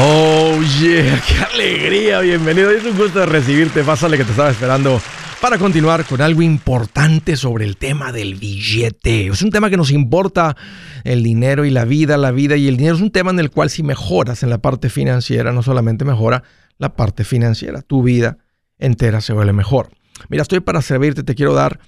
Oh yeah, qué alegría, bienvenido. Es un gusto recibirte. Pásale que te estaba esperando para continuar con algo importante sobre el tema del billete. Es un tema que nos importa el dinero y la vida, la vida y el dinero. Es un tema en el cual si mejoras en la parte financiera, no solamente mejora la parte financiera, tu vida entera se vuelve mejor. Mira, estoy para servirte, te quiero dar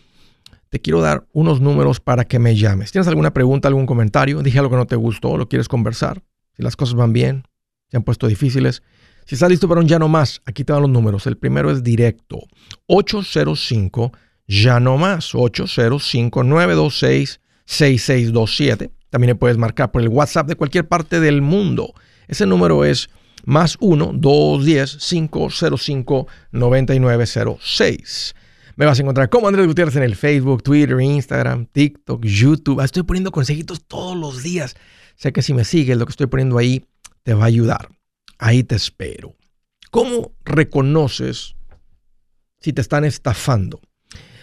te quiero dar unos números para que me llames. ¿Tienes alguna pregunta, algún comentario? Dije algo que no te gustó, lo quieres conversar. Si las cosas van bien, se han puesto difíciles. Si estás listo para un ya no más, aquí te dan los números. El primero es directo. 805 ya no más. 805 926 6627. También le puedes marcar por el WhatsApp de cualquier parte del mundo. Ese número es más 1 210 505 9906. Me vas a encontrar como Andrés Gutiérrez en el Facebook, Twitter, Instagram, TikTok, YouTube. Estoy poniendo consejitos todos los días. Sé que si me sigues, lo que estoy poniendo ahí te va a ayudar. Ahí te espero. ¿Cómo reconoces si te están estafando?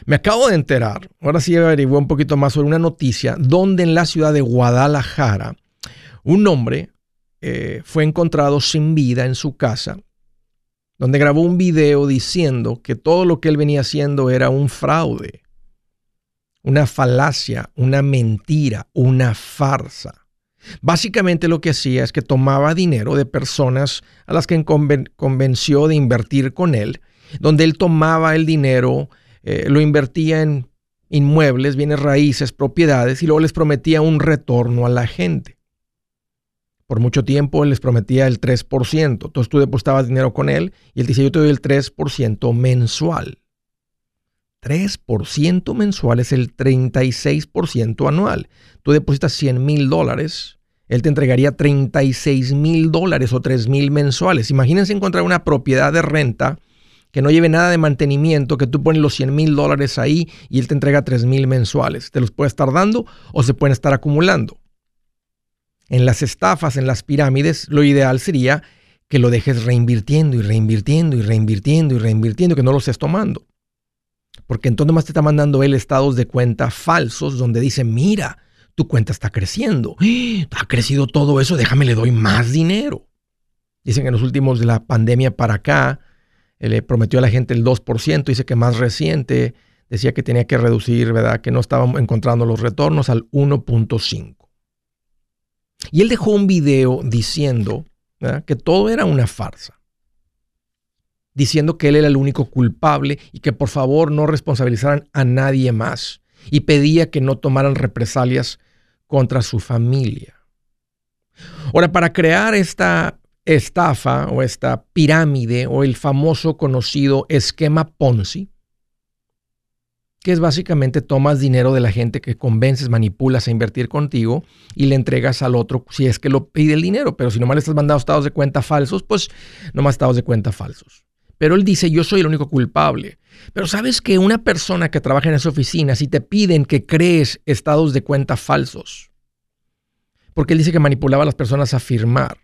Me acabo de enterar, ahora sí averigué un poquito más sobre una noticia donde en la ciudad de Guadalajara un hombre eh, fue encontrado sin vida en su casa donde grabó un video diciendo que todo lo que él venía haciendo era un fraude, una falacia, una mentira, una farsa. Básicamente lo que hacía es que tomaba dinero de personas a las que convenció de invertir con él, donde él tomaba el dinero, eh, lo invertía en inmuebles, bienes raíces, propiedades y luego les prometía un retorno a la gente. Por mucho tiempo él les prometía el 3%. Entonces tú depositabas dinero con él y él dice, yo te doy el 3% mensual. 3% mensual es el 36% anual. Tú depositas 100 mil dólares, él te entregaría 36 mil dólares o 3 mil mensuales. Imagínense encontrar una propiedad de renta que no lleve nada de mantenimiento, que tú pones los 100 mil dólares ahí y él te entrega 3 mil mensuales. Te los puede estar dando o se pueden estar acumulando. En las estafas, en las pirámides, lo ideal sería que lo dejes reinvirtiendo y reinvirtiendo y reinvirtiendo y reinvirtiendo, que no lo estés tomando. Porque entonces más te está mandando él estados de cuenta falsos donde dice, mira, tu cuenta está creciendo. Ha crecido todo eso, déjame le doy más dinero. Dicen que en los últimos de la pandemia para acá, le prometió a la gente el 2%, dice que más reciente decía que tenía que reducir, ¿verdad? Que no estaban encontrando los retornos al 1.5. Y él dejó un video diciendo que todo era una farsa, diciendo que él era el único culpable y que por favor no responsabilizaran a nadie más y pedía que no tomaran represalias contra su familia. Ahora, para crear esta estafa o esta pirámide o el famoso conocido esquema Ponzi, que es básicamente tomas dinero de la gente que convences, manipulas a invertir contigo y le entregas al otro si es que lo pide el dinero. Pero si nomás le estás mandando estados de cuenta falsos, pues nomás estados de cuenta falsos. Pero él dice, yo soy el único culpable. Pero sabes que una persona que trabaja en esa oficina, si te piden que crees estados de cuenta falsos, porque él dice que manipulaba a las personas a firmar.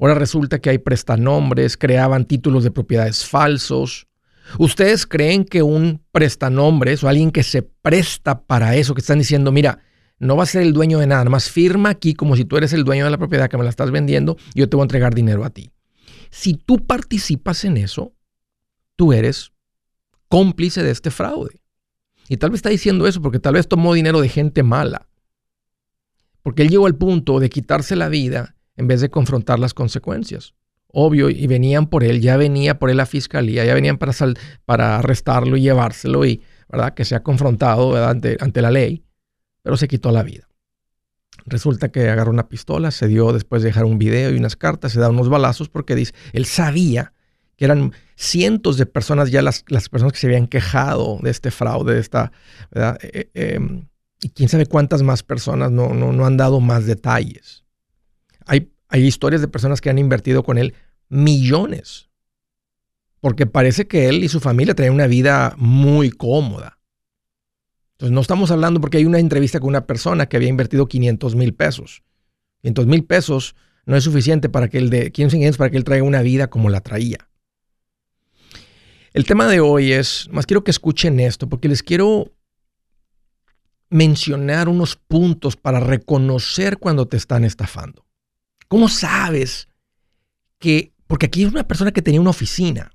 Ahora resulta que hay prestanombres, creaban títulos de propiedades falsos, ¿Ustedes creen que un prestanombres o alguien que se presta para eso, que están diciendo, mira, no va a ser el dueño de nada, más firma aquí como si tú eres el dueño de la propiedad que me la estás vendiendo yo te voy a entregar dinero a ti? Si tú participas en eso, tú eres cómplice de este fraude. Y tal vez está diciendo eso porque tal vez tomó dinero de gente mala. Porque él llegó al punto de quitarse la vida en vez de confrontar las consecuencias obvio, y venían por él, ya venía por él la fiscalía, ya venían para, para arrestarlo y llevárselo y, ¿verdad? Que se ha confrontado ante, ante, la ley, pero se quitó la vida. Resulta que agarró una pistola, se dio después de dejar un video y unas cartas, se da unos balazos porque dice, él sabía que eran cientos de personas ya las, las personas que se habían quejado de este fraude, de esta, ¿verdad? Eh, eh, em, y quién sabe cuántas más personas no, no, no han dado más detalles. Hay hay historias de personas que han invertido con él millones. Porque parece que él y su familia traen una vida muy cómoda. Entonces no estamos hablando porque hay una entrevista con una persona que había invertido 500 mil pesos. 500 mil pesos no es suficiente para que él de para que él traiga una vida como la traía. El tema de hoy es, más quiero que escuchen esto porque les quiero mencionar unos puntos para reconocer cuando te están estafando. ¿Cómo sabes que, porque aquí es una persona que tenía una oficina.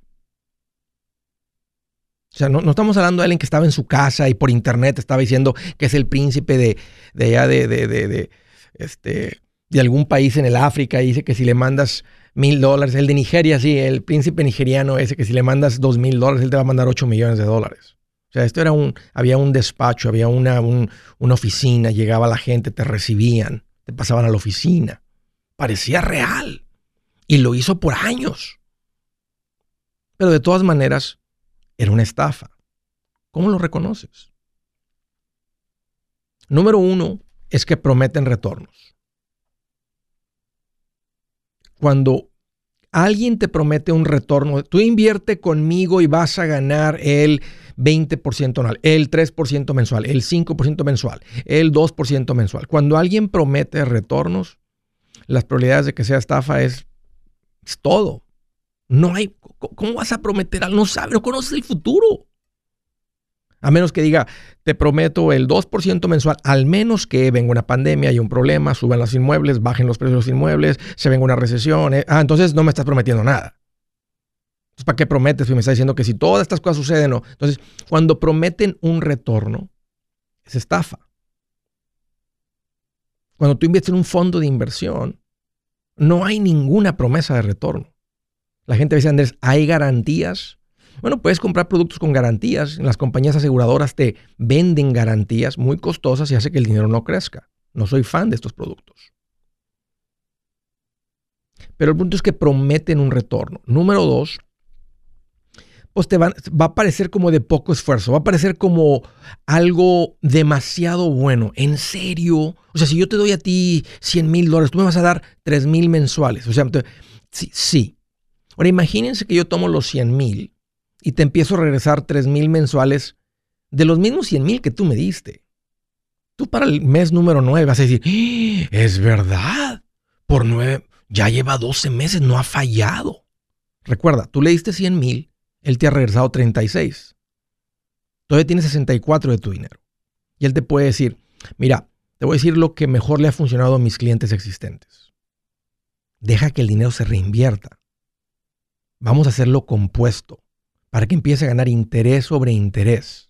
O sea, no, estamos hablando de alguien que estaba en su casa y por internet estaba diciendo que es el príncipe de, de allá de, de, de, este, de algún país en el África y dice que si le mandas mil dólares, el de Nigeria, sí, el príncipe nigeriano ese que si le mandas dos mil dólares, él te va a mandar ocho millones de dólares. O sea, esto era un, había un despacho, había una, una oficina, llegaba la gente, te recibían, te pasaban a la oficina. Parecía real. Y lo hizo por años. Pero de todas maneras, era una estafa. ¿Cómo lo reconoces? Número uno es que prometen retornos. Cuando alguien te promete un retorno, tú invierte conmigo y vas a ganar el 20% anual, el 3% mensual, el 5% mensual, el 2% mensual. Cuando alguien promete retornos, las probabilidades de que sea estafa es, todo. No hay, ¿cómo vas a prometer algo? No sabes, no conoces el futuro. A menos que diga, te prometo el 2% mensual, al menos que venga una pandemia y un problema, suban los inmuebles, bajen los precios de los inmuebles, se venga una recesión. Eh, ah, entonces no me estás prometiendo nada. Entonces, ¿para qué prometes? Y me estás diciendo que si todas estas cosas suceden, no. Entonces, cuando prometen un retorno, es estafa. Cuando tú inviertes en un fondo de inversión, no hay ninguna promesa de retorno. La gente dice, Andrés, ¿hay garantías? Bueno, puedes comprar productos con garantías. Las compañías aseguradoras te venden garantías muy costosas y hace que el dinero no crezca. No soy fan de estos productos. Pero el punto es que prometen un retorno. Número dos, pues te va, va, a parecer como de poco esfuerzo, va a parecer como algo demasiado bueno. En serio, o sea, si yo te doy a ti 100 mil dólares, tú me vas a dar 3 mil mensuales. O sea, sí, sí, Ahora imagínense que yo tomo los 100 mil y te empiezo a regresar 3 mil mensuales de los mismos 100 mil que tú me diste. Tú para el mes número 9 vas a decir, ¡Ah! es verdad, por 9, ya lleva 12 meses, no ha fallado. Recuerda, tú le diste 100 mil, él te ha regresado 36. Todavía tienes 64 de tu dinero. Y él te puede decir, mira, te voy a decir lo que mejor le ha funcionado a mis clientes existentes. Deja que el dinero se reinvierta. Vamos a hacerlo compuesto para que empiece a ganar interés sobre interés.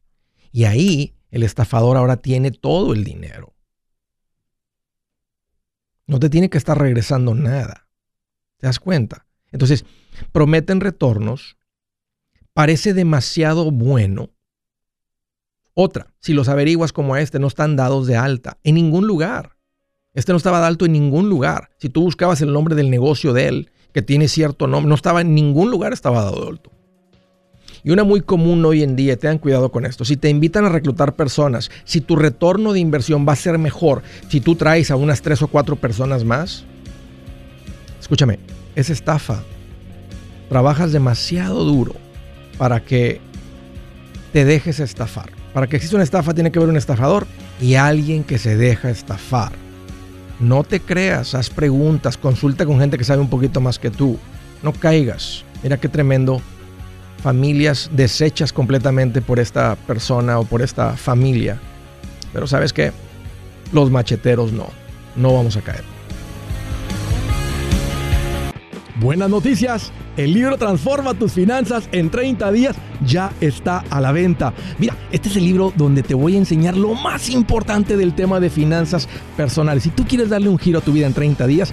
Y ahí el estafador ahora tiene todo el dinero. No te tiene que estar regresando nada. ¿Te das cuenta? Entonces, prometen retornos, parece demasiado bueno. Otra, si los averiguas como este, no están dados de alta en ningún lugar. Este no estaba de alto en ningún lugar. Si tú buscabas el nombre del negocio de él, que tiene cierto nombre, no estaba en ningún lugar, estaba dado de alto. Y una muy común hoy en día, tengan cuidado con esto, si te invitan a reclutar personas, si tu retorno de inversión va a ser mejor si tú traes a unas tres o cuatro personas más, escúchame, es estafa. Trabajas demasiado duro para que te dejes estafar. Para que exista una estafa tiene que haber un estafador y alguien que se deja estafar. No te creas, haz preguntas, consulta con gente que sabe un poquito más que tú. No caigas. Mira qué tremendo. Familias deshechas completamente por esta persona o por esta familia. Pero sabes qué? Los macheteros no. No vamos a caer. Buenas noticias. El libro Transforma tus finanzas en 30 días ya está a la venta. Mira, este es el libro donde te voy a enseñar lo más importante del tema de finanzas personales. Si tú quieres darle un giro a tu vida en 30 días,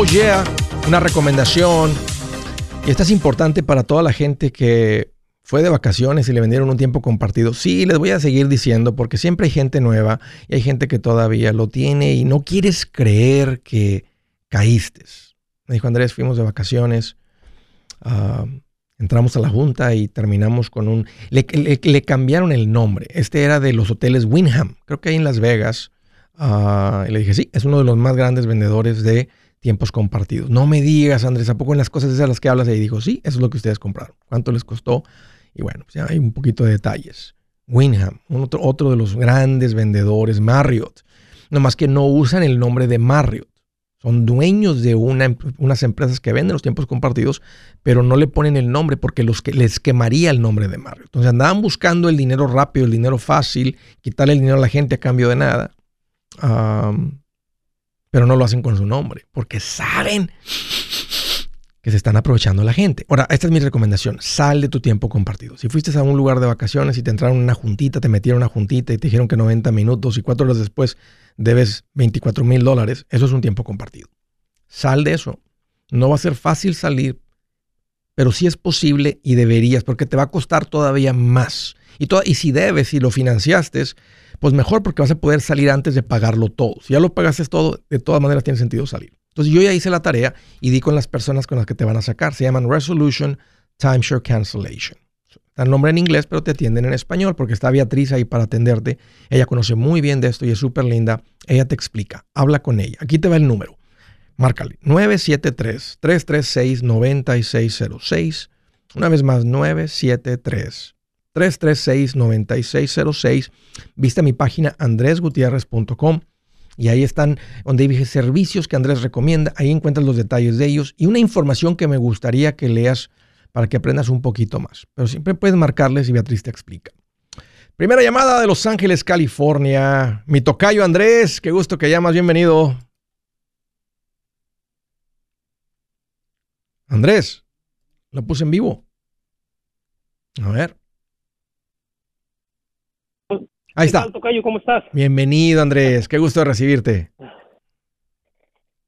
Oh yeah, una recomendación. Y esta es importante para toda la gente que fue de vacaciones y le vendieron un tiempo compartido. Sí, les voy a seguir diciendo porque siempre hay gente nueva y hay gente que todavía lo tiene y no quieres creer que caíste. Me dijo Andrés, fuimos de vacaciones, ah, entramos a la junta y terminamos con un... Le, cambiaron el nombre. Este era de los hoteles Winham, creo que ahí en Las Vegas. Ah, y le dije, sí, es uno de los más grandes vendedores de tiempos compartidos. No me digas, Andrés, ¿a poco en las cosas esas las que hablas ahí? Dijo, sí, eso es lo que ustedes compraron. ¿Cuánto les costó? Y bueno, pues ya hay un poquito de detalles. Winham, otro, otro de los grandes vendedores, Marriott. Nomás que no usan el nombre de Marriott. Son dueños de una, unas empresas que venden los tiempos compartidos, pero no le ponen el nombre porque los que, les quemaría el nombre de Marriott. Entonces andaban buscando el dinero rápido, el dinero fácil, quitarle el dinero a la gente a cambio de nada pero no lo hacen con su nombre, porque saben que se están aprovechando la gente. Ahora, esta es mi recomendación, sal de tu tiempo compartido. Si fuiste a un lugar de vacaciones y te entraron en una juntita, te metieron una juntita y te dijeron que 90 minutos y cuatro horas después debes 24 mil dólares, eso es un tiempo compartido. Sal de eso. No va a ser fácil salir, pero sí es posible y deberías, porque te va a costar todavía más. Y, y si debes, si lo financiaste, pues mejor porque vas a poder salir antes de pagarlo todo. Si ya lo pagaste todo, de todas maneras tiene sentido salir. Entonces yo ya hice la tarea y di con las personas con las que te van a sacar. Se llaman Resolution Timeshare Cancellation. Está el nombre en inglés, pero te atienden en español porque está Beatriz ahí para atenderte. Ella conoce muy bien de esto y es súper linda. Ella te explica. Habla con ella. Aquí te va el número. Márcale. 973-336-9606. Una vez más, 973 336-9606. Viste mi página andresgutierrez.com y ahí están donde dije servicios que Andrés recomienda. Ahí encuentras los detalles de ellos y una información que me gustaría que leas para que aprendas un poquito más. Pero siempre puedes marcarles y Beatriz te explica. Primera llamada de Los Ángeles, California. Mi tocayo Andrés, qué gusto que llamas, bienvenido. Andrés, lo puse en vivo. A ver. Ahí está. Tal, Tocayo? ¿Cómo estás? Bienvenido, Andrés. Qué gusto de recibirte.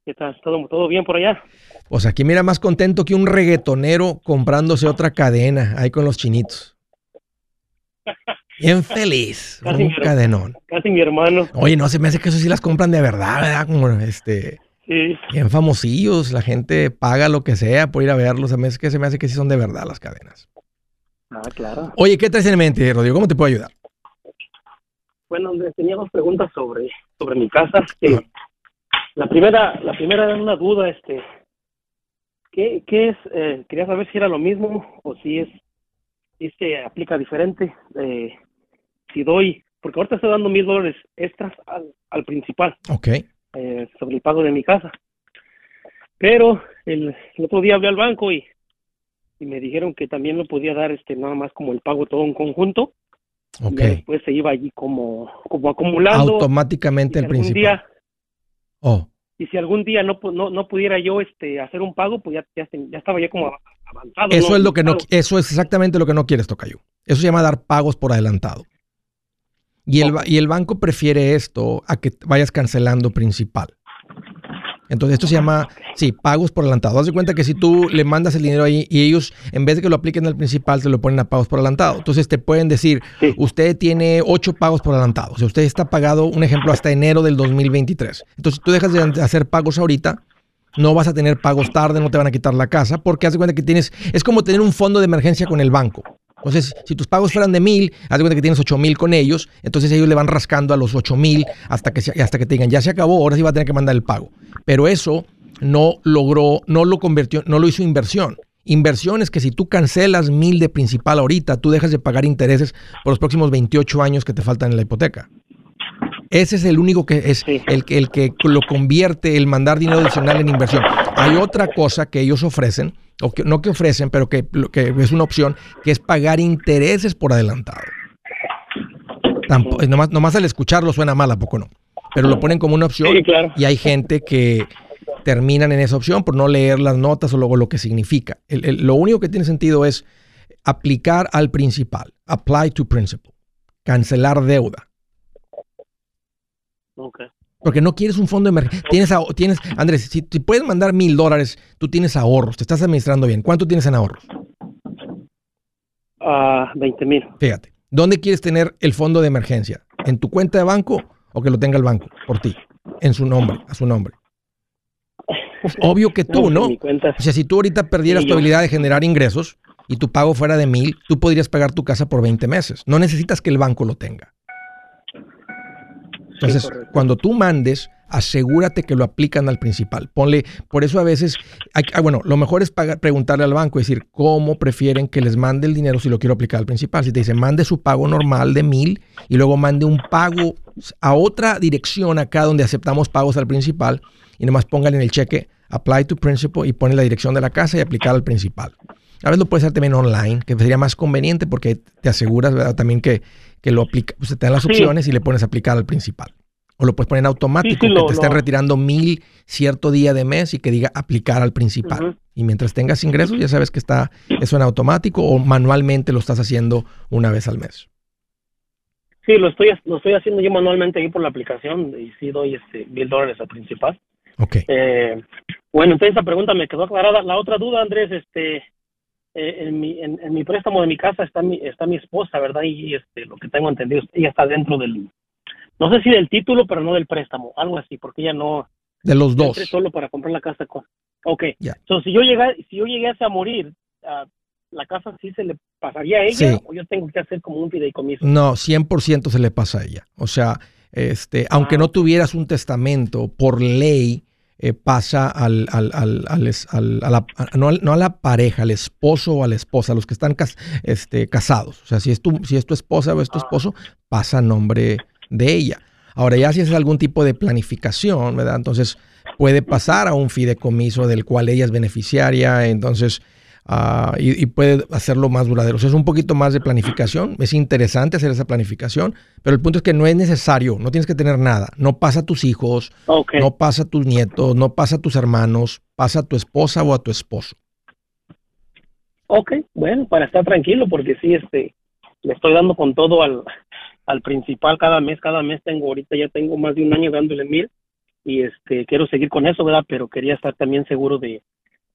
¿Qué tal? ¿Todo, ¿Todo bien por allá? Pues aquí mira más contento que un reggaetonero comprándose otra cadena ahí con los chinitos. Bien feliz. Casi un cadenón. Casi mi hermano. Oye, no, se me hace que eso sí las compran de verdad, ¿verdad? Como este. Sí. Bien famosillos, la gente paga lo que sea por ir a verlos. Se me hace que se me hace que sí son de verdad las cadenas. Ah, claro. Oye, ¿qué traes en mente, Rodrigo? ¿Cómo te puedo ayudar? Bueno, tenía dos preguntas sobre, sobre mi casa. la primera, la primera era una duda, este, ¿qué, qué es? Eh, quería saber si era lo mismo o si es, si se aplica diferente. Eh, si doy, porque ahorita estoy dando mil dólares extras al, al principal. Ok. Eh, sobre el pago de mi casa. Pero el, el, otro día hablé al banco y, y me dijeron que también lo podía dar este nada más como el pago todo en conjunto Okay. Y después se iba allí como, como acumulando. Automáticamente el principal. Día, oh. Y si algún día no, no, no pudiera yo este, hacer un pago, pues ya, ya, ya estaba ya como avanzado. Eso es lo que no, eso es exactamente lo que no quieres, Tocayo. Eso se llama dar pagos por adelantado. Y el, y el banco prefiere esto a que vayas cancelando principal. Entonces esto se llama, sí, pagos por adelantado. Haz de cuenta que si tú le mandas el dinero ahí y ellos, en vez de que lo apliquen al principal, te lo ponen a pagos por adelantado. Entonces te pueden decir, usted tiene ocho pagos por adelantado. O sea, usted está pagado, un ejemplo, hasta enero del 2023. Entonces si tú dejas de hacer pagos ahorita, no vas a tener pagos tarde, no te van a quitar la casa, porque haz de cuenta que tienes, es como tener un fondo de emergencia con el banco. Entonces, si tus pagos fueran de mil, haz de cuenta que tienes ocho mil con ellos, entonces ellos le van rascando a los ocho mil hasta que, hasta que te digan, ya se acabó, ahora sí va a tener que mandar el pago. Pero eso no logró, no lo convirtió, no lo hizo inversión. Inversión es que si tú cancelas mil de principal ahorita, tú dejas de pagar intereses por los próximos 28 años que te faltan en la hipoteca. Ese es el único que es el, el que lo convierte, el mandar dinero adicional en inversión. Hay otra cosa que ellos ofrecen, o que no que ofrecen, pero que, que es una opción, que es pagar intereses por adelantado. Nomás, nomás al escucharlo suena mal, ¿a poco no? Pero lo ponen como una opción y hay gente que terminan en esa opción por no leer las notas o luego lo que significa. lo único que tiene sentido es aplicar al principal, apply to principal, cancelar deuda. Okay. Porque no quieres un fondo de emergencia. Tienes, tienes, Andrés, si, puedes mandar mil dólares, tú tienes ahorros, te estás administrando bien. ¿Cuánto tienes en ahorros? Ah, 20 mil. Fíjate, ¿dónde quieres tener el fondo de emergencia? ¿En tu cuenta de banco o que lo tenga el banco por ti? En su nombre, a su nombre. obvio que tú, ¿no? O sea, si tú ahorita perdieras tu habilidad de generar ingresos y tu pago fuera de mil, tú podrías pagar tu casa por 20 meses. No necesitas que el banco lo tenga. Entonces, cuando tú mandes, asegúrate que lo aplican al principal. Ponle, por eso a veces, ah, bueno, lo mejor es preguntarle al banco, decir, ¿cómo prefieren que les mande el dinero si lo quiero aplicar al principal? Si te dice, mande su pago normal de mil y luego mande un pago a otra dirección acá donde aceptamos pagos al principal y nomás pongan en el cheque, apply to principal y pone la dirección de la casa y aplicar al principal. A veces lo puedes hacer también online, que sería más conveniente porque te aseguras ¿verdad? también que, que lo aplica, pues te dan las opciones y le pones aplicar al principal. O lo puedes poner en automático, que te estén retirando mil cierto día de mes y que diga aplicar al principal. Y mientras tengas ingresos, ya sabes que está eso en automático o manualmente lo estás haciendo una vez al mes. Sí, lo estoy, lo estoy haciendo yo manualmente ahí por la aplicación y sí doy este mil dólares al principal. Ok. Eh, bueno, entonces esa pregunta me quedó aclarada. La otra duda, Andrés, este, eh, en, mi, en, mi préstamo de mi casa está mi, está mi esposa, ¿verdad? Y este, lo que tengo entendido, ella está dentro del, no sé si del título, pero no del préstamo, algo así, porque ella no... De los dos. Solo para comprar la casa. Con... Ok. Entonces, si yo, llegué, si yo llegase a morir, uh, ¿la casa sí se le pasaría a ella o yo tengo que hacer como un fideicomiso? No, 100% se le pasa a ella. O sea, este, aunque ah, no tuvieras un testamento, por ley, eh, pasa al, al, al, al a la, no, no, a la pareja, al esposo o a la esposa, los que están este, casados. O sea, si es, tu, si es tu esposa o es tu ah. esposo, pasa a nombre de ella. Ahora, ya si es algún tipo de planificación, ¿verdad? Entonces puede pasar a un fideicomiso del cual ella es beneficiaria, entonces, uh, y, puede hacerlo más duradero. O sea, es un poquito más de planificación. Es interesante hacer esa planificación, pero el punto es que no es necesario, no tienes que tener nada. No pasa a tus hijos, no pasa a tus nietos, no pasa a tus hermanos, pasa a tu esposa o a tu esposo. Ok, bueno, para estar tranquilo, porque sí, este, le estoy dando con todo al, al principal cada mes, cada mes tengo, ahorita ya tengo más de un año dándole mil y este quiero seguir con eso, ¿verdad? Pero quería estar también seguro de,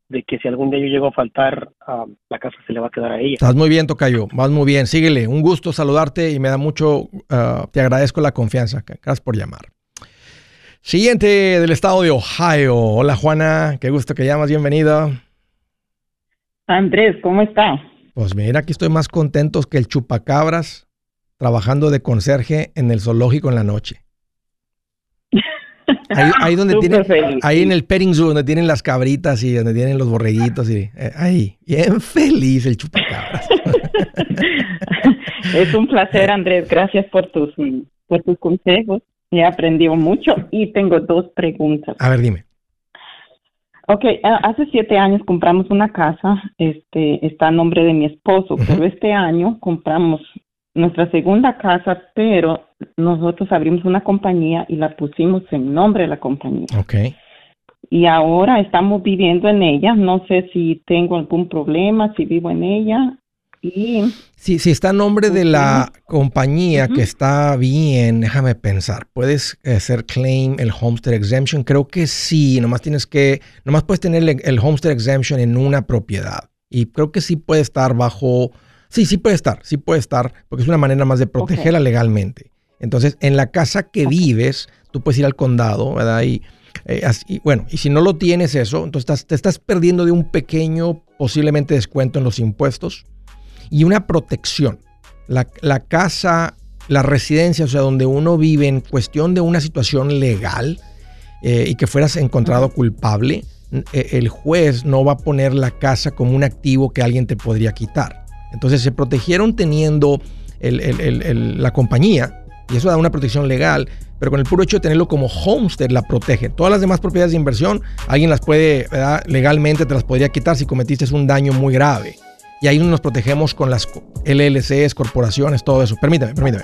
que si algún día yo llego a faltar, la casa se le va a quedar a ella. Estás muy bien, Tocayo, vas muy bien, síguele. Un gusto saludarte y me da mucho, ah, te agradezco la confianza. Gracias por llamar. Siguiente del estado de Ohio. Hola Juana, qué gusto que llamas, bienvenida. Andrés, ¿cómo está? Pues mira, aquí estoy más contento que el chupacabras trabajando de conserje en el zoológico en la noche. Ahí, donde tienen, ahí en el petting zoo, donde tienen las cabritas y donde tienen los borreguitos y eh, ahí, bien feliz el chupacabras. es un placer, Andrés. Gracias por tus, por tus consejos. He aprendido mucho y tengo dos preguntas. A ver, dime. Ok, hace siete años compramos una casa, este, está a nombre de mi esposo, pero este año compramos nuestra segunda casa, pero nosotros abrimos una compañía y la pusimos en nombre de la compañía. Ok. Y ahora estamos viviendo en ella. No sé si tengo algún problema, si vivo en ella. Y si, si está a nombre de la compañía que está bien, déjame pensar, ¿puedes hacer claim el Homestead Exemption? Creo que sí, nomás tienes que, nomás puedes tener el, el Homestead Exemption en una propiedad. Y creo que sí puede estar bajo, sí, sí puede estar, sí puede estar, porque es una manera más de protegerla legalmente. Entonces, en la casa que vives, tú puedes ir al condado, ¿verdad? Y, eh, así- bueno, y si no lo tienes eso, entonces estás- te estás perdiendo de un pequeño, posiblemente descuento en los impuestos y una protección. La, la casa, la residencia, o sea, donde uno vive en cuestión de una situación legal eh, y que fueras encontrado culpable, eh, el juez no va a poner la casa como un activo que alguien te podría quitar. Entonces se protegieron teniendo la compañía y eso da una protección legal, pero con el puro hecho de tenerlo como homestead la protege. Todas las demás propiedades de inversión, alguien las puede, legalmente te las podría quitar si cometiste un daño muy grave. Y ahí nos protegemos con las LLCs, corporaciones, todo eso. Permítame, permítame.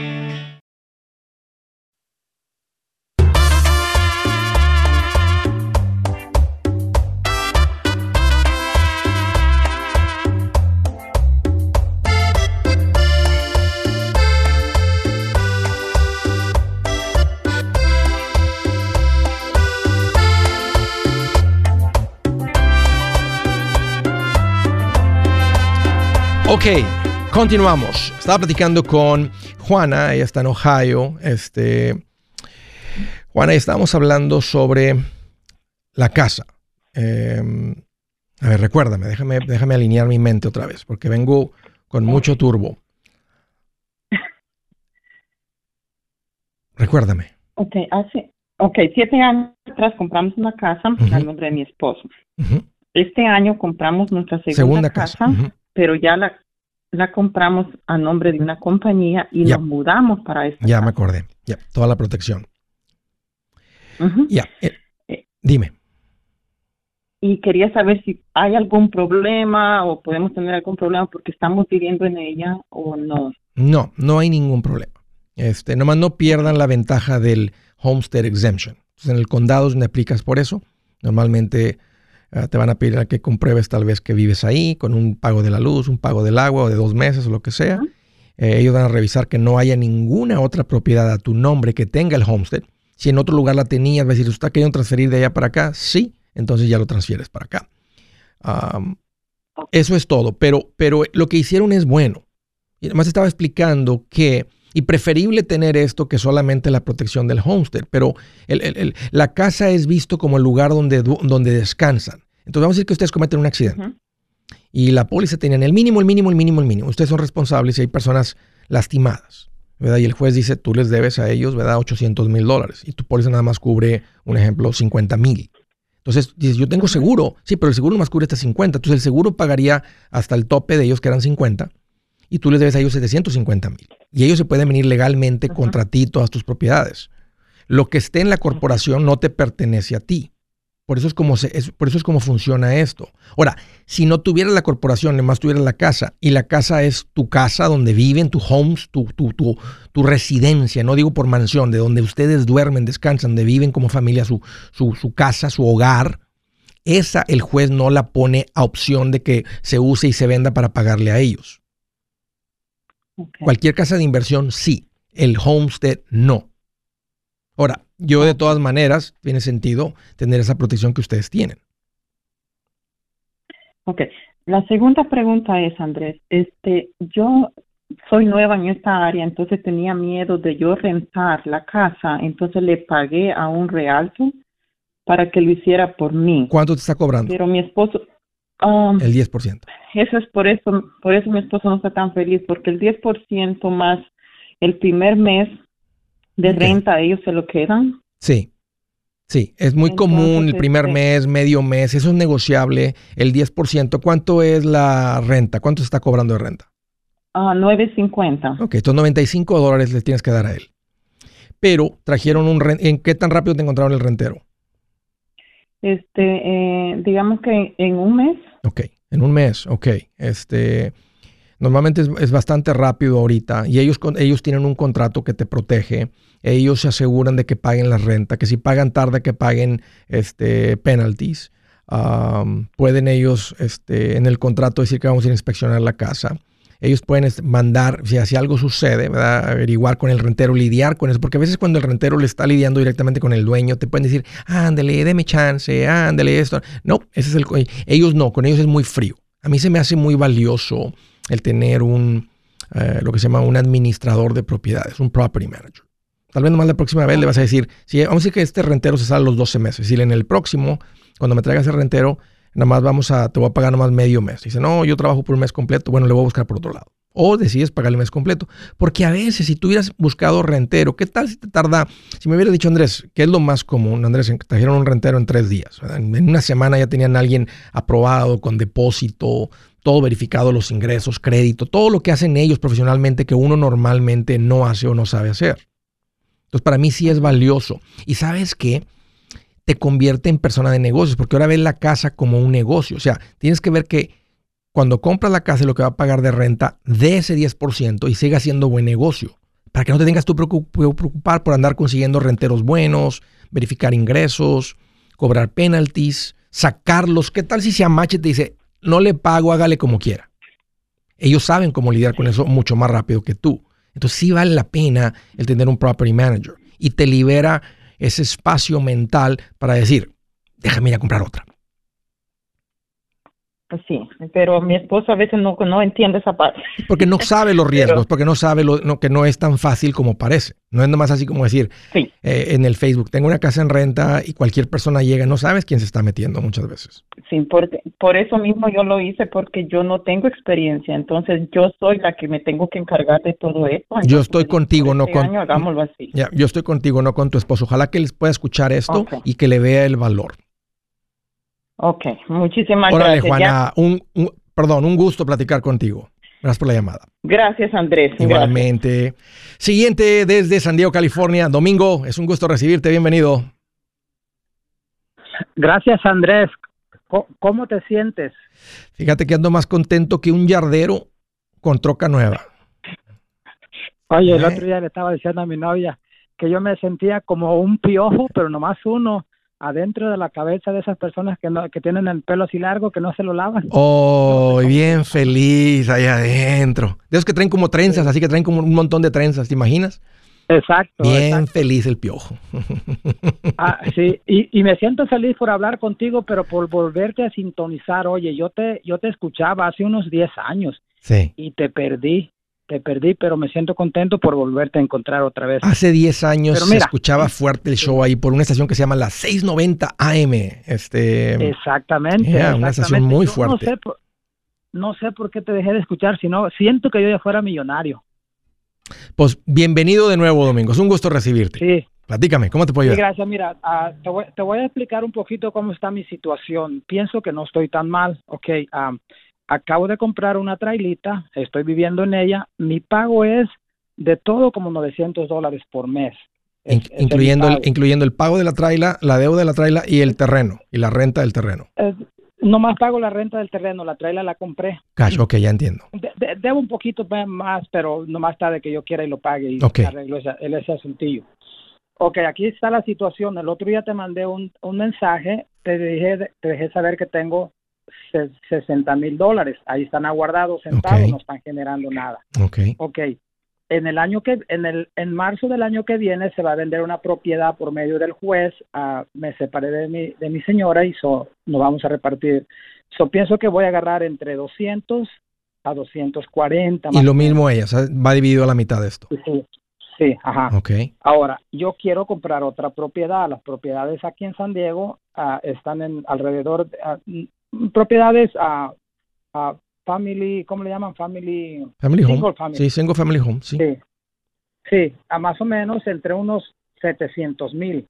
Ok, continuamos. Estaba platicando con Juana, ella está en Ohio. Este, Juana, y estábamos hablando sobre la casa. Eh, a ver, recuérdame, déjame, déjame alinear mi mente otra vez, porque vengo con mucho turbo. Recuérdame. Ok, hace, okay, siete años atrás compramos una casa Ujú. al nombre de mi esposo. Este año compramos nuestra segunda, Segunda casa, pero ya la, la compramos a nombre de una compañía y Ya. nos mudamos para esta Ya me acordé. Ya, toda la protección. Ya. eh, Eh. dime. Y quería saber si hay algún problema o podemos tener algún problema porque estamos viviendo en ella o no. No, no hay ningún problema. Este, nomás no pierdan la ventaja del Homestead Exemption. Entonces, en el condado donde aplicas por eso. Normalmente ah, te van a pedir a que compruebes tal vez que vives ahí con un pago de la luz, un pago del agua o de dos meses o lo que sea. Eh, ellos van a revisar que no haya ninguna otra propiedad a tu nombre que tenga el Homestead. Si en otro lugar la tenías, va a decir, ¿usted está queriendo transferir de allá para acá? Sí, entonces ya lo transfieres para acá. Eso es todo, pero, pero lo que hicieron es bueno. Y además estaba explicando que, y preferible tener esto que solamente la protección del homestead, pero el- el- el- la casa es visto como el lugar donde, donde descansan. Entonces vamos a decir que ustedes cometen un accidente y la póliza tenían el mínimo, el mínimo, el mínimo, el mínimo. Ustedes son responsables si hay personas lastimadas, ¿verdad? Y el juez dice, tú les debes a ellos, ¿verdad? 800 mil dólares y tu póliza nada más cubre, un ejemplo, 50 mil. Entonces dices, yo tengo seguro, sí, pero el seguro nomás cubre hasta 50. Entonces el seguro pagaría hasta el tope de ellos, que eran 50, y tú les debes a ellos 750 mil. Y ellos se pueden venir legalmente Ajá. contra ti todas tus propiedades. Lo que esté en la corporación no te pertenece a ti. Por eso es como se, es- por eso es como funciona esto. Ahora, si no tuvieras la corporación, además tuvieras la casa, y la casa es tu casa donde viven, tu homes, tu, tu, tu, tu residencia, no digo por mansión, de donde ustedes duermen, descansan, donde viven como familia, su, su, su casa, su hogar, esa el juez no la pone a opción de que se use y se venda para pagarle a ellos. Cualquier casa de inversión sí, el homestead no. Ahora, yo de todas maneras, tiene sentido tener esa protección que ustedes tienen. Ok. La segunda pregunta es, Andrés, este, yo soy nueva en esta área, entonces tenía miedo de yo rentar la casa, entonces le pagué a un realto para que lo hiciera por mí. ¿Cuánto te está cobrando? Pero mi esposo, um, el 10%. Eso es por eso, por eso mi esposo no está tan feliz, porque el 10% más el primer mes de renta ellos se lo quedan. Sí. Sí, es muy común el primer este mes, medio mes, eso es negociable, el 10%. ¿Cuánto es la renta? ¿Cuánto se está cobrando de renta? Ah, 9.50. Ok, estos 95 dólares les tienes que dar a él. Pero trajeron un ¿En qué tan rápido te encontraron el rentero? Este, eh, digamos que en un mes. Ok, en un mes, ok. Este, normalmente es, bastante rápido ahorita y ellos, ellos tienen un contrato que te protege. Ellos se aseguran de que paguen la renta, que si pagan tarde que paguen este, penalties. pueden ellos este, en el contrato decir que vamos a inspeccionar la casa ellos pueden mandar, si así algo sucede, averiguar con el rentero, lidiar con eso, porque a veces cuando el rentero le está lidiando directamente con el dueño, te pueden decir, ándale, déme chance, ándale esto. No, ese es el... Ellos no, con ellos es muy frío. A mí se me hace muy valioso el tener un, eh, lo que se llama un administrador de propiedades, un property manager. Tal vez nomás la próxima vez le vas a decir, si, vamos a decir que este rentero se sale los 12 meses, y en el próximo, cuando me traigas el rentero, nada más vamos a, te voy a pagar nada más medio mes. Dice, no, yo trabajo por un mes completo, bueno, le voy a buscar por otro lado. O decides pagar el mes completo. Porque a veces, si tú hubieras buscado rentero, ¿qué tal si te tarda? Si me hubiera dicho, Andrés, ¿qué es lo más común? Andrés, trajeron un rentero en tres días. En una semana ya tenían a alguien aprobado, con depósito, todo verificado, los ingresos, crédito, todo lo que hacen ellos profesionalmente que uno normalmente no hace o no sabe hacer. Entonces, para mí sí es valioso. Y sabes qué? Te convierte en persona de negocios, porque ahora ves la casa como un negocio. O sea, tienes que ver que cuando compras la casa y lo que va a pagar de renta, de ese 10% y siga siendo buen negocio. Para que no te tengas tú preocupar por andar consiguiendo renteros buenos, verificar ingresos, cobrar penalties, sacarlos. ¿Qué tal si se amache y te dice, no le pago, hágale como quiera? Ellos saben cómo lidiar con eso mucho más rápido que tú. Entonces sí vale la pena el tener un property manager y te libera ese espacio mental para decir, déjame ir a comprar otra. Pues sí, pero mi esposo a veces no, no entiende esa parte. Porque no sabe los riesgos, porque no sabe lo, que no es tan fácil como parece. No es nomás así como decir eh, en el Facebook, tengo una casa en renta y cualquier persona llega, no sabes quién se está metiendo muchas veces. Sí, por, por eso mismo yo lo hice, porque yo no tengo experiencia, entonces yo soy la que me tengo que encargar de todo esto. yo estoy contigo, no este con... hagámoslo así. Ya, yo estoy contigo, no con tu esposo. Ojalá que él pueda escuchar esto y que le vea el valor. Ok, muchísimas Órale, gracias. Juana, un, perdón, un gusto platicar contigo. Gracias por la llamada. Gracias, Andrés. Igualmente. Siguiente desde San Diego, California. Domingo, es un gusto recibirte. Bienvenido. Gracias, Andrés. ¿Cómo te sientes? Fíjate que ando más contento que un yardero con troca nueva. Oye, el ¿Eh? otro día le estaba diciendo a mi novia que yo me sentía como un piojo, pero nomás uno adentro de la cabeza de esas personas que, no, que tienen el pelo así largo, que no se lo lavan. Oh, bien feliz ahí adentro. De esos que traen como trenzas, así que traen como un montón de trenzas, ¿te imaginas? Exacto. Bien feliz el piojo. Ah, sí, y, y, me siento feliz por hablar contigo, pero por volverte a sintonizar. Oye, yo te, yo te escuchaba hace unos 10 años. Sí. Y te perdí te perdí, pero me siento contento por volverte a encontrar otra vez. Hace 10 años se escuchaba fuerte el show ahí por una estación que se llama la 690 AM. Este, exactamente. una estación muy fuerte. No sé, por, no sé por qué te dejé de escuchar, sino siento que yo ya fuera millonario. Pues bienvenido de nuevo, Domingo. Es un gusto recibirte. Sí. Platícame, ¿cómo te puedo ayudar? Sí, gracias. Mira, uh, te, voy, te, voy, a explicar un poquito cómo está mi situación. Pienso que no estoy tan mal. Ok, um, acabo de comprar una trailita, estoy viviendo en ella, mi pago es de todo como 900 dólares por mes. incluyendo, el, incluyendo el pago de la traila, la deuda de la traila y el terreno, y la renta del terreno. no más pago la renta del terreno, la traila la compré. Cash, ok, ya entiendo. debo un poquito más, pero no más tarde que yo quiera y lo pague y arreglo ese, ese asuntillo. Ok, aquí está la situación. El otro día te mandé un, un mensaje, te dije, te dejé saber que tengo 60 mil dólares. Ahí están aguardados, sentados, no están generando nada. Ok. Ok. En el año que, en el, en marzo del año que viene se va a vender una propiedad por medio del juez. Uh, me separé de mi, de mi señora y so, nos vamos a repartir. So, pienso que voy a agarrar entre 200 a 240. Y lo mismo ella, va dividido a la mitad de esto. Sí, sí, ajá. Ok. Ahora, yo quiero comprar otra propiedad. Las propiedades aquí en San Diego ah, están en alrededor, de, mm, propiedades a family, ¿cómo le llaman? Family, family home. Sí, single family home, sí. Sí, sí a más o menos entre unos 700 mil.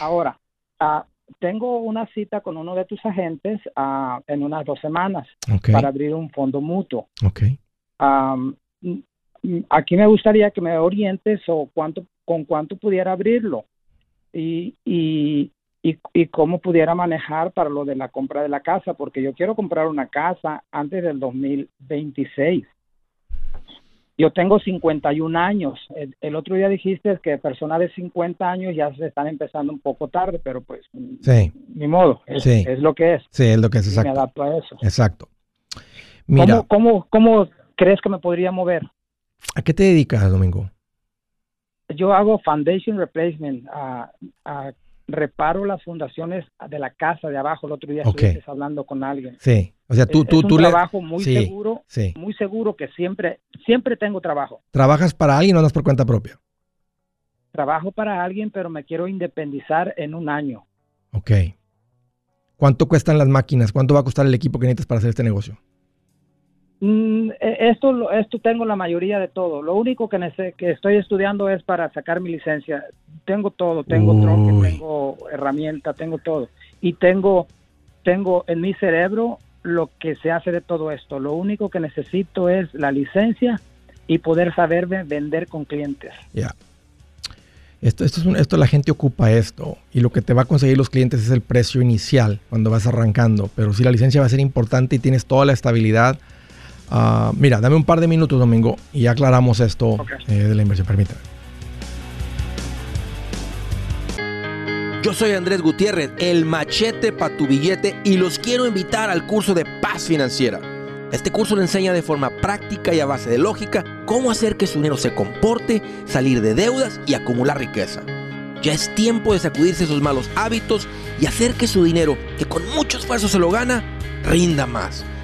Ahora, uh, tengo una cita con uno de tus agentes uh, en unas dos semanas para abrir un fondo mutuo. Okay. Um, aquí me gustaría que me orientes o cuánto, con cuánto pudiera abrirlo y, y, y, y, cómo pudiera manejar para lo de la compra de la casa, porque yo quiero comprar una casa antes del 2026. Yo tengo 51 años. El, otro día dijiste que personas de 50 años ya se están empezando un poco tarde, pero pues sí. ni modo, es, es lo que es. Sí, es lo que es, exacto. Me adapto a eso. Exacto. Mira, ¿Cómo, cómo, crees que me podría mover? ¿A qué te dedicas, Domingo? Yo hago foundation replacement, a, a reparo las fundaciones de la casa de abajo. El otro día estuviste hablando con alguien. Sí. O sea, tú, es, tú, es un tú trabajo muy seguro, muy seguro que siempre, siempre tengo trabajo. ¿Trabajas para alguien o andas por cuenta propia? Trabajo para alguien, pero me quiero independizar en un año. Ok. ¿Cuánto cuestan las máquinas? ¿Cuánto va a costar el equipo que necesitas para hacer este negocio? Mm, e, esto, esto tengo la mayoría de todo. Lo único que, que estoy estudiando es para sacar mi licencia. Tengo todo, tengo troque, tengo herramienta, tengo todo. Y tengo, tengo en mi cerebro lo que se hace de todo esto. Lo único que necesito es la licencia y poder saberme vender con clientes. Ya. Esto, esto, es esto la gente ocupa esto y lo que te va a conseguir los clientes es el precio inicial cuando vas arrancando. Pero si la licencia va a ser importante y tienes toda la estabilidad, uh, mira, dame un par de minutos, Domingo, y aclaramos esto eh, de la inversión. Permítame. Yo soy Andrés Gutiérrez, el machete para tu billete y los quiero invitar al curso de paz financiera. Este curso le enseña de forma práctica y a base de lógica cómo hacer que su dinero se comporte, salir de deudas y acumular riqueza. Ya es tiempo de sacudirse esos malos hábitos y hacer que su dinero, que con mucho esfuerzo se lo gana, rinda más.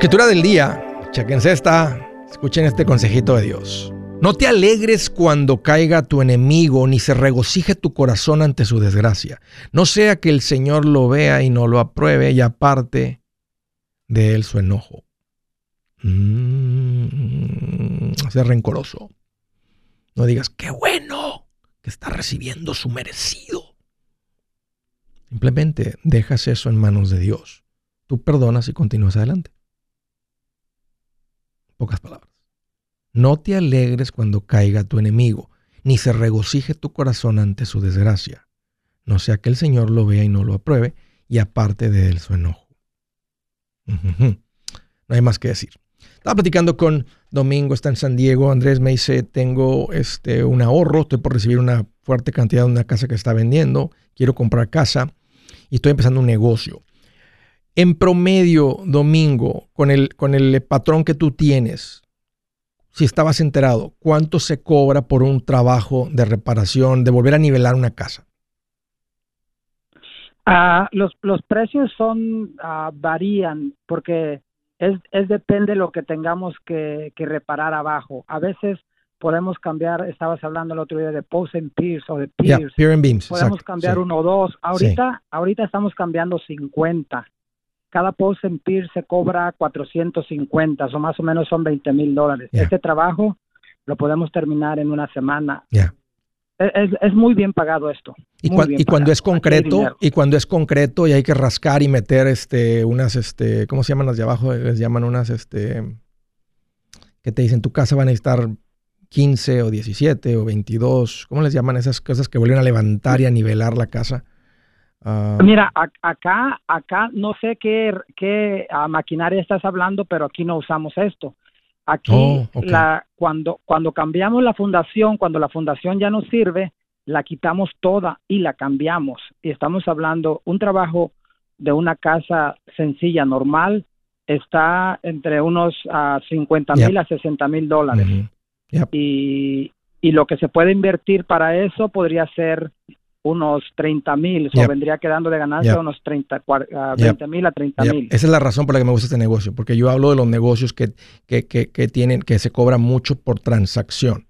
Escritura del día, chequense esta, escuchen este consejito de Dios. No te alegres cuando caiga tu enemigo, ni se regocije tu corazón ante su desgracia. No sea que el Señor lo vea y no lo apruebe y aparte de él su enojo. Mm, rencoroso. No digas, qué bueno que está recibiendo su merecido. Simplemente dejas eso en manos de Dios. Tú perdonas y continúas adelante. Pocas palabras. No te alegres cuando caiga tu enemigo, ni se regocije tu corazón ante su desgracia. No sea que el Señor lo vea y no lo apruebe, y aparte de él su enojo. No hay más que decir. Estaba platicando con Domingo, está en San Diego. Andrés me dice, tengo este, un ahorro, estoy por recibir una fuerte cantidad de una casa que está vendiendo, quiero comprar casa y estoy empezando un negocio. En promedio, Domingo, con el, con el patrón que tú tienes, si estabas enterado, ¿cuánto se cobra por un trabajo de reparación, de volver a nivelar una casa? Uh, los, los precios son uh, varían porque es, es depende de lo que tengamos que, que, reparar abajo. A veces podemos cambiar, estabas hablando el otro día de post and pierce o de pierce. Yeah, and beams. Podemos cambiar uno o dos. Ahorita, ahorita estamos cambiando 50. Cada post en PIR se cobra 450, o más o menos son 20 mil dólares. Este trabajo lo podemos terminar en una semana. Ya. Es, muy bien pagado esto. Y, cuando es concreto, y cuando es concreto y hay que rascar y meter este unas este, ¿cómo se llaman las de abajo? Les llaman unas este que te dicen tu casa van a estar 15 o 17 o 22, ¿cómo les llaman esas cosas que vuelven a levantar y a nivelar la casa? Ah. Mira, acá, acá no sé qué, qué ah, maquinaria estás hablando, pero aquí no usamos esto. Aquí, oh, la, cuando, cuando cambiamos la fundación, cuando la fundación ya no sirve, la quitamos toda y la cambiamos. Y estamos hablando, un trabajo de una casa sencilla, normal, está entre unos uh, 50 mil a 60 mil dólares. y, y lo que se puede invertir para eso podría ser unos 30 mil, o vendría quedando de ganancia unos 30, 20 mil a 30 mil. Esa es la razón por la que me gusta este negocio, porque yo hablo de los negocios que, que, que, tienen, que se cobra mucho por transacción.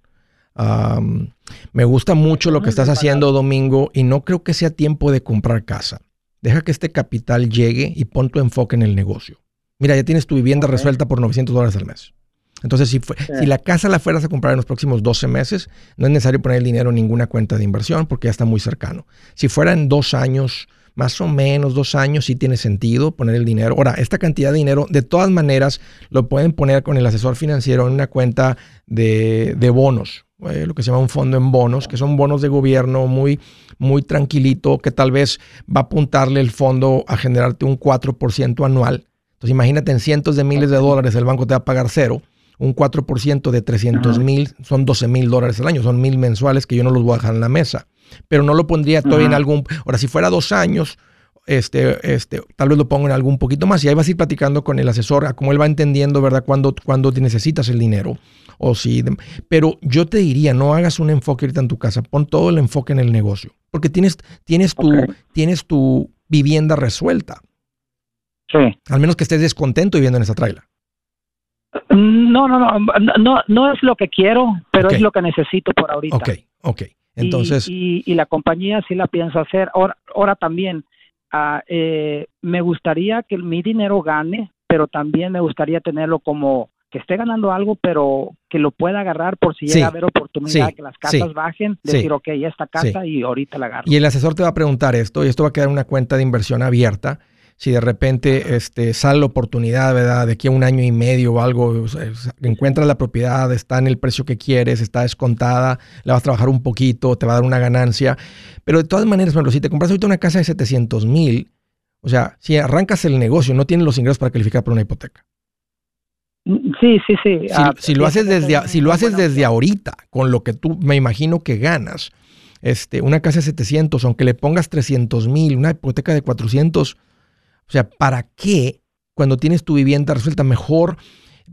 me gusta mucho lo que estás haciendo, Domingo, y no creo que sea tiempo de comprar casa. Deja que este capital llegue y pon tu enfoque en el negocio. Mira, ya tienes tu vivienda resuelta por 900 dólares al mes. Entonces, si, si la casa la fueras a comprar en los próximos 12 meses, no es necesario poner el dinero en ninguna cuenta de inversión porque ya está muy cercano. Si fuera en dos años, más o menos dos años, sí tiene sentido poner el dinero. Ahora, esta cantidad de dinero, de todas maneras, lo pueden poner con el asesor financiero en una cuenta de, bonos, eh, lo que se llama un fondo en bonos, que son bonos de gobierno muy, muy tranquilito, que tal vez va a apuntarle el fondo a generarte un 4% anual. Entonces, imagínate en cientos de miles de dólares el banco te va a pagar cero un 4% de 300 mil son 12 mil dólares al año, son mil mensuales que yo no los voy a dejar en la mesa. Pero no lo pondría todavía en algún. Ahora, si fuera dos años, este, este, tal vez lo pongo en algún poquito más y ahí vas a ir platicando con el asesor, a cómo él va entendiendo, ¿verdad?, cuándo, cuando necesitas el dinero. O si, pero yo te diría, no hagas un enfoque ahorita en tu casa, pon todo el enfoque en el negocio, porque tienes, tienes, tu, tienes tu vivienda resuelta. Sí. Al menos que estés descontento viviendo en esa traila. No, no, no, no, no es lo que quiero, pero es lo que necesito por ahorita. Ok, ok. Entonces. Y, y, la compañía sí la pienso hacer. Ahora, ahora también, uh, eh, me gustaría que mi dinero gane, pero también me gustaría tenerlo como que esté ganando algo, pero que lo pueda agarrar por si llega a haber oportunidad, que las casas bajen, decir, ok, esta casa y ahorita la agarro. Y el asesor te va a preguntar esto, y esto va a quedar una cuenta de inversión abierta si de repente este, sale la oportunidad, ¿verdad? De aquí a un año y medio o algo, encuentras la propiedad, está en el precio que quieres, está descontada, la vas a trabajar un poquito, te va a dar una ganancia. Pero de todas maneras, bueno, si te compras ahorita una casa de 700 mil, o sea, si arrancas el negocio, no tienes los ingresos para calificar por una hipoteca. Sí, sí, sí. Si, lo haces desde, si lo haces desde ahorita, con lo que tú me imagino que ganas, este, una casa de 700, aunque le pongas 300 mil, una hipoteca de 400, o sea, ¿para qué cuando tienes tu vivienda resuelta mejor?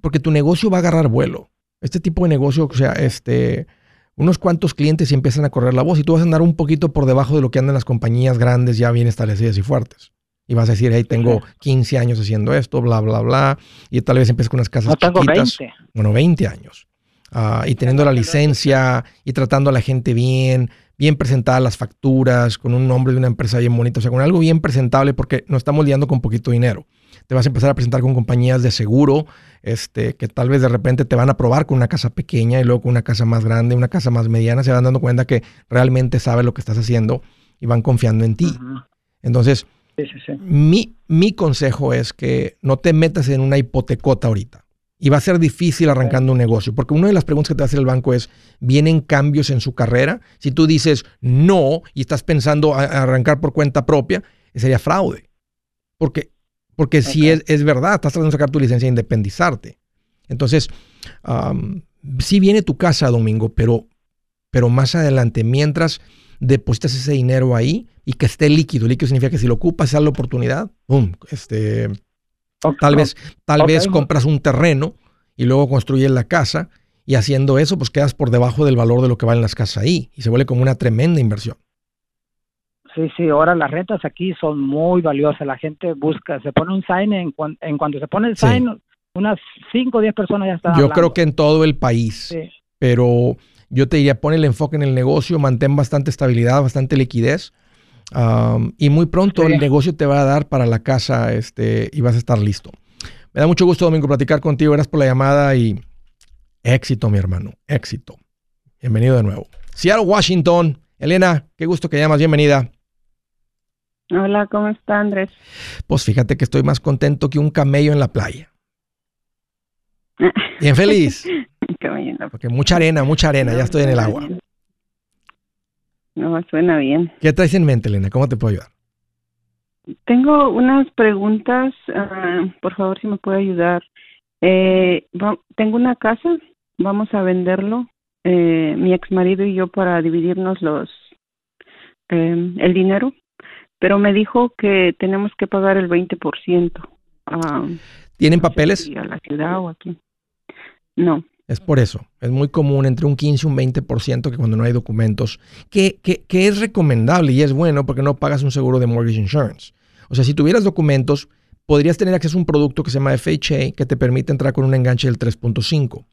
Porque tu negocio va a agarrar vuelo. Este tipo de negocio, o sea, este, unos cuantos clientes y empiezan a correr la voz y tú vas a andar un poquito por debajo de lo que andan las compañías grandes ya bien establecidas y fuertes. Y vas a decir, hey, tengo 15 años haciendo esto, bla, bla, bla. Y tal vez empiezas con unas casas no, tengo chiquitas. 20. Bueno, 20 años. Ah, y teniendo la licencia y tratando a la gente bien, bien presentadas las facturas, con un nombre de una empresa bien bonito, o sea, con algo bien presentable porque no estamos liando con poquito dinero. Te vas a empezar a presentar con compañías de seguro, este, que tal vez de repente te van a probar con una casa pequeña y luego con una casa más grande, una casa más mediana, se van dando cuenta que realmente sabes lo que estás haciendo y van confiando en ti. Entonces, Mi, mi consejo es que no te metas en una hipotecota ahorita. Y va a ser difícil arrancando un negocio, porque una de las preguntas que te va a hacer el banco es, ¿vienen cambios en su carrera? Si tú dices no y estás pensando arrancar por cuenta propia, sería fraude. Porque, porque si es, es, verdad, estás tratando de sacar tu licencia e independizarte. Entonces, sí viene tu casa, Domingo, pero, pero más adelante, mientras depositas ese dinero ahí y que esté líquido, líquido significa que si lo ocupas, es la oportunidad, boom, este Tal vez, tal vez compras un terreno y luego construyes la casa y haciendo eso pues quedas por debajo del valor de lo que valen las casas ahí y se vuelve como una tremenda inversión. Sí, sí, ahora las rentas aquí son muy valiosas. La gente busca, se pone un sign, en, en cuanto se pone el sign, unas 5 o 10 personas ya están. Yo creo que en todo el país, pero yo te diría, pon el enfoque en el negocio, mantén bastante estabilidad, bastante liquidez y muy pronto el negocio te va a dar para la casa este, y vas a estar listo. Me da mucho gusto, Domingo, platicar contigo. Gracias por la llamada y éxito, mi hermano. Éxito. Bienvenido de nuevo. Seattle, Washington. Elena, qué gusto que llamas. Bienvenida. Hola, ¿cómo está Andrés? Pues fíjate que estoy más contento que un camello en la playa. Bien feliz. Porque mucha arena, mucha arena, ya estoy en el agua. No, suena bien. ¿Qué traes en mente, Elena? ¿Cómo te puedo ayudar? Tengo unas preguntas, ah, por favor, si me puede ayudar. Eh, tengo una casa, vamos a venderlo, eh, mi ex marido y yo para dividirnos los eh, el dinero pero me dijo que tenemos que pagar el 20%. Uh, ¿Tienen papeles? a la ciudad o aquí. No. Es por eso. Es muy común entre un 15 y un 20% que cuando no hay documentos, que, que, es recomendable y es bueno porque no pagas un seguro de mortgage insurance. O sea, si tuvieras documentos, podrías tener acceso a un producto que se llama FHA que te permite entrar con un enganche del 3.5.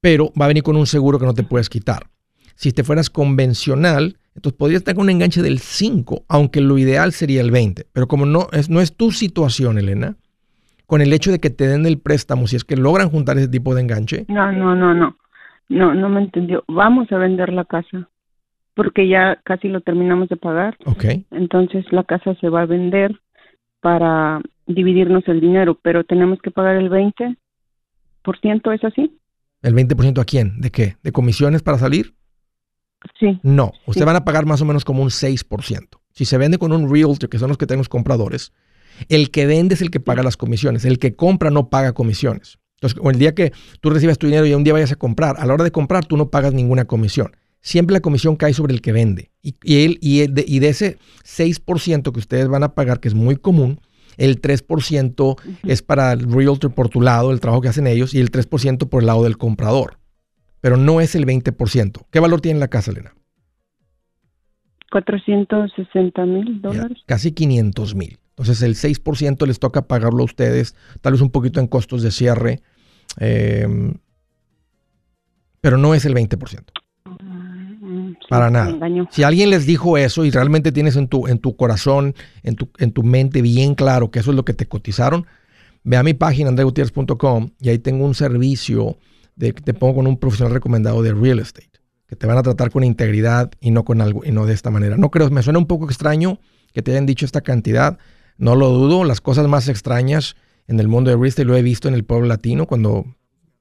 Pero va a venir con un seguro que no te puedes quitar. Si te fueras convencional, entonces podrías estar con un enganche del 5, aunque lo ideal sería el 20. Pero como no es, no es tu situación, Elena, con el hecho de que te den el préstamo, si es que logran juntar ese tipo de enganche. No, no, no, no. No, no me entendió. Vamos a vender la casa porque ya casi lo terminamos de pagar. Ok. Entonces la casa se va a vender para dividirnos el dinero, pero tenemos que pagar el 20%, ¿es así? ¿El 20% a quién? ¿De qué? ¿De comisiones para salir? Sí. No, usted van a pagar más o menos como un 6%. Si se vende con un realtor, que son los que tenemos compradores, el que vende es el que paga las comisiones. El que compra no paga comisiones. Entonces, el día que tú recibas tu dinero y un día vayas a comprar, a la hora de comprar tú no pagas ninguna comisión. Siempre la comisión cae sobre el que vende. Y, él, y, de, y de ese 6% que ustedes van a pagar, que es muy común, el 3% es para el realtor por tu lado, el trabajo que hacen ellos, y el 3% por el lado del comprador pero no es el 20%. ¿Qué valor tiene la casa, Elena? 460 mil dólares. casi 500 mil. Entonces el 6% les toca pagarlo a ustedes, tal vez un poquito en costos de cierre, em, pero no es el 20%. Mm, Para nada. Si alguien les dijo eso y realmente tienes en tu, en tu corazón, en tu, en tu mente bien claro que eso es lo que te cotizaron, ve a mi página andregutierrez.com y ahí tengo un servicio te pongo con un profesional recomendado de real estate, que te van a tratar con integridad y no con algo y no de esta manera. No creo, me suena un poco extraño que te hayan dicho esta cantidad, no lo dudo, las cosas más extrañas en el mundo de real lo he visto en el pueblo latino cuando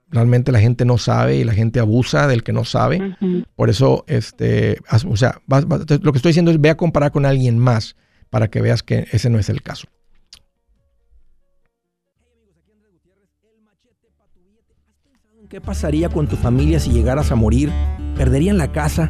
realmente la gente no sabe y la gente abusa del que no sabe. Por eso, este, o sea, lo que estoy diciendo es ve a comparar con alguien más para que veas que ese no es el caso. ¿Qué pasaría con tu familia si llegaras a morir? ¿Perderían la casa?